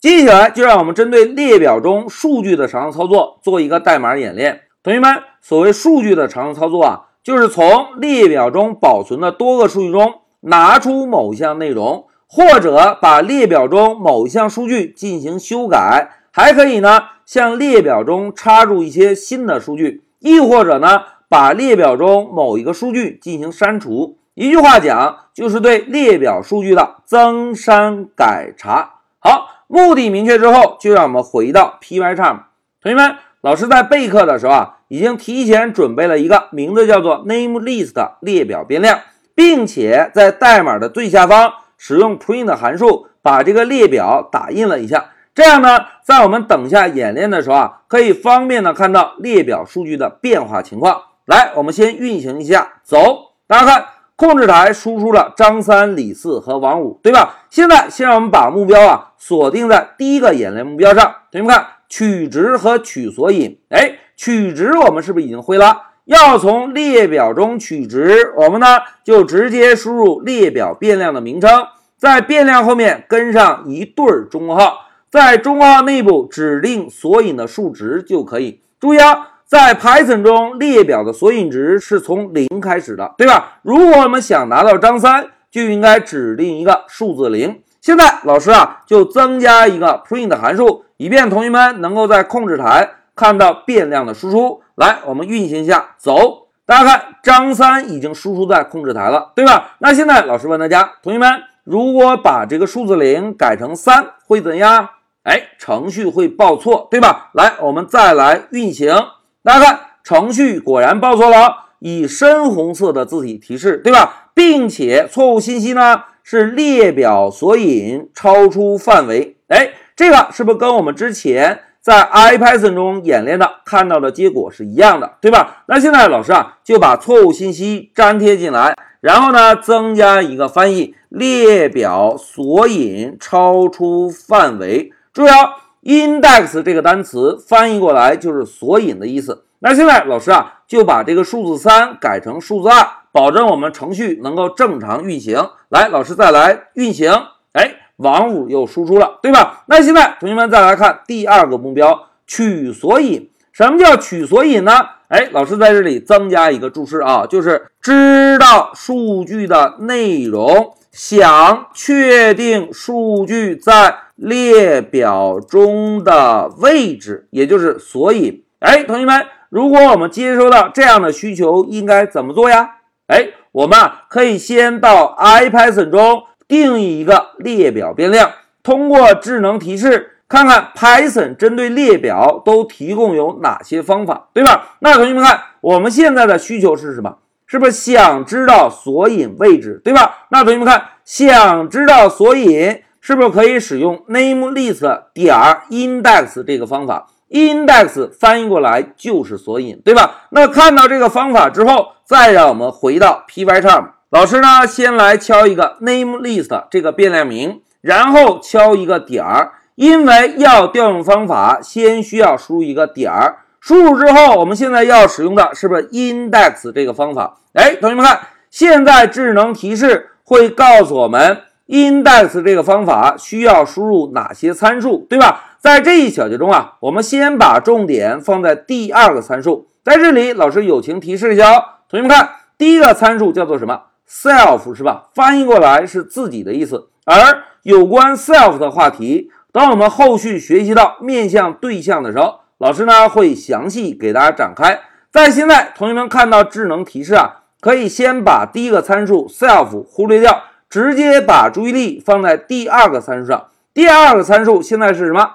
接下来就让我们针对列表中数据的常用操作做一个代码演练。同学们，所谓数据的常用操作啊，就是从列表中保存的多个数据中拿出某项内容，或者把列表中某项数据进行修改，还可以呢向列表中插入一些新的数据，亦或者呢把列表中某一个数据进行删除。一句话讲，就是对列表数据的增删改查。好，目的明确之后，就让我们回到 Pycharm。同学们，老师在备课的时候啊，已经提前准备了一个名字叫做 NameList 的列表变量，并且在代码的最下方使用 print 函数把这个列表打印了一下。这样呢，在我们等下演练的时候啊，可以方便的看到列表数据的变化情况。来，我们先运行一下，走，大家看。控制台输出了张三、李四和王五，对吧？现在先让我们把目标啊锁定在第一个演练目标上。同学们看，取值和取索引。哎，取值我们是不是已经会了？要从列表中取值，我们呢就直接输入列表变量的名称，在变量后面跟上一对中括号，在中括号内部指定索引的数值就可以。注意啊！在 Python 中，列表的索引值是从零开始的，对吧？如果我们想拿到张三，就应该指定一个数字零。现在老师啊，就增加一个 print 函数，以便同学们能够在控制台看到变量的输出。来，我们运行一下，走。大家看，张三已经输出在控制台了，对吧？那现在老师问大家，同学们，如果把这个数字零改成三，会怎样？哎，程序会报错，对吧？来，我们再来运行。大家看，程序果然报错了，以深红色的字体提示，对吧？并且错误信息呢是列表索引超出范围。哎，这个是不是跟我们之前在 IPython 中演练的看到的结果是一样的，对吧？那现在老师啊就把错误信息粘贴进来，然后呢增加一个翻译：列表索引超出范围。注意啊。index 这个单词翻译过来就是索引的意思。那现在老师啊就把这个数字三改成数字二，保证我们程序能够正常运行。来，老师再来运行，哎，王五又输出了，对吧？那现在同学们再来看第二个目标，取索引。什么叫取索引呢？哎，老师在这里增加一个注释啊，就是知道数据的内容，想确定数据在。列表中的位置，也就是索引。哎，同学们，如果我们接收到这样的需求，应该怎么做呀？哎，我们啊可以先到 IPython 中定义一个列表变量，通过智能提示看看 Python 针对列表都提供有哪些方法，对吧？那同学们看，我们现在的需求是什么？是不是想知道索引位置，对吧？那同学们看，想知道索引。是不是可以使用 NameList 点 index 这个方法？index 翻译过来就是索引，对吧？那看到这个方法之后，再让我们回到 Pycharm。老师呢，先来敲一个 NameList 这个变量名，然后敲一个点儿，因为要调用方法，先需要输入一个点儿。输入之后，我们现在要使用的是不是 index 这个方法？哎，同学们看，现在智能提示会告诉我们。index 这个方法需要输入哪些参数，对吧？在这一小节中啊，我们先把重点放在第二个参数。在这里，老师友情提示一下哦，同学们看，第一个参数叫做什么？self 是吧？翻译过来是自己的意思。而有关 self 的话题，当我们后续学习到面向对象的时候，老师呢会详细给大家展开。在现在，同学们看到智能提示啊，可以先把第一个参数 self 忽略掉。直接把注意力放在第二个参数上。第二个参数现在是什么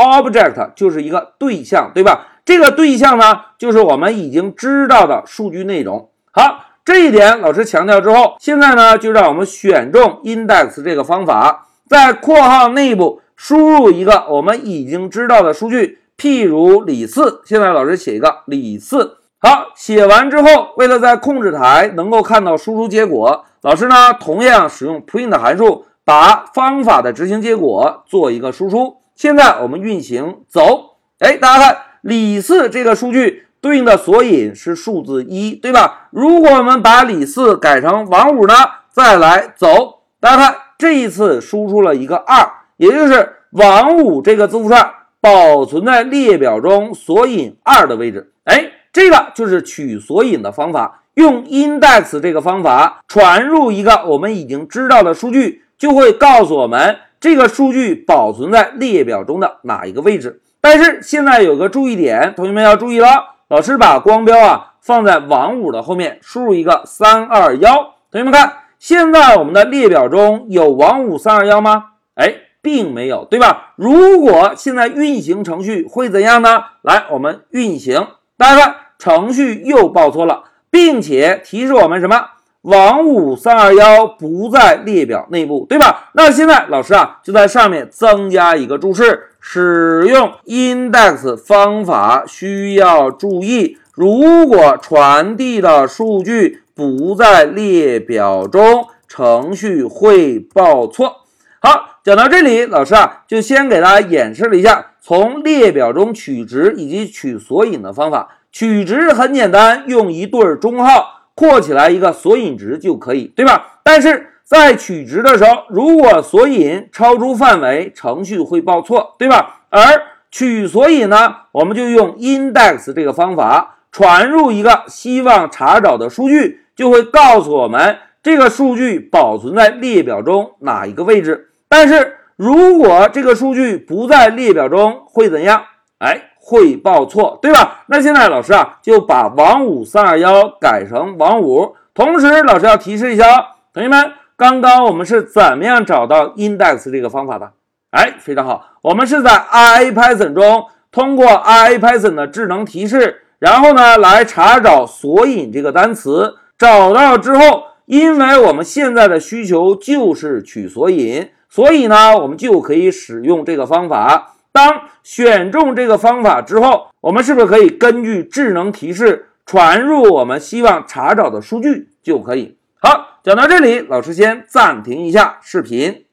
？Object 就是一个对象，对吧？这个对象呢，就是我们已经知道的数据内容。好，这一点老师强调之后，现在呢，就让我们选中 index 这个方法，在括号内部输入一个我们已经知道的数据，譬如李四。现在老师写一个李四。好，写完之后，为了在控制台能够看到输出结果。老师呢，同样使用 print 函数，把方法的执行结果做一个输出。现在我们运行走，哎，大家看李四这个数据对应的索引是数字一，对吧？如果我们把李四改成王五呢，再来走，大家看这一次输出了一个二，也就是王五这个字符串保存在列表中索引二的位置。哎，这个就是取索引的方法。用 index 这个方法传入一个我们已经知道的数据，就会告诉我们这个数据保存在列表中的哪一个位置。但是现在有个注意点，同学们要注意了，老师把光标啊放在王五的后面，输入一个三二幺。同学们看，现在我们的列表中有王五三二幺吗？哎，并没有，对吧？如果现在运行程序会怎样呢？来，我们运行，大家看，程序又报错了。并且提示我们什么？王五三二幺不在列表内部，对吧？那现在老师啊就在上面增加一个注释：使用 index 方法需要注意，如果传递的数据不在列表中，程序会报错。好，讲到这里，老师啊就先给大家演示了一下从列表中取值以及取索引的方法。取值很简单，用一对中号括起来一个索引值就可以，对吧？但是在取值的时候，如果索引超出范围，程序会报错，对吧？而取索引呢，我们就用 index 这个方法传入一个希望查找的数据，就会告诉我们这个数据保存在列表中哪一个位置。但是如果这个数据不在列表中，会怎样？哎。会报错，对吧？那现在老师啊就把王五三二幺改成王五。同时，老师要提示一下同学们，刚刚我们是怎么样找到 index 这个方法的？哎，非常好，我们是在 IPython 中通过 IPython 的智能提示，然后呢来查找索引这个单词。找到之后，因为我们现在的需求就是取索引，所以呢我们就可以使用这个方法。当选中这个方法之后，我们是不是可以根据智能提示传入我们希望查找的数据就可以？好，讲到这里，老师先暂停一下视频。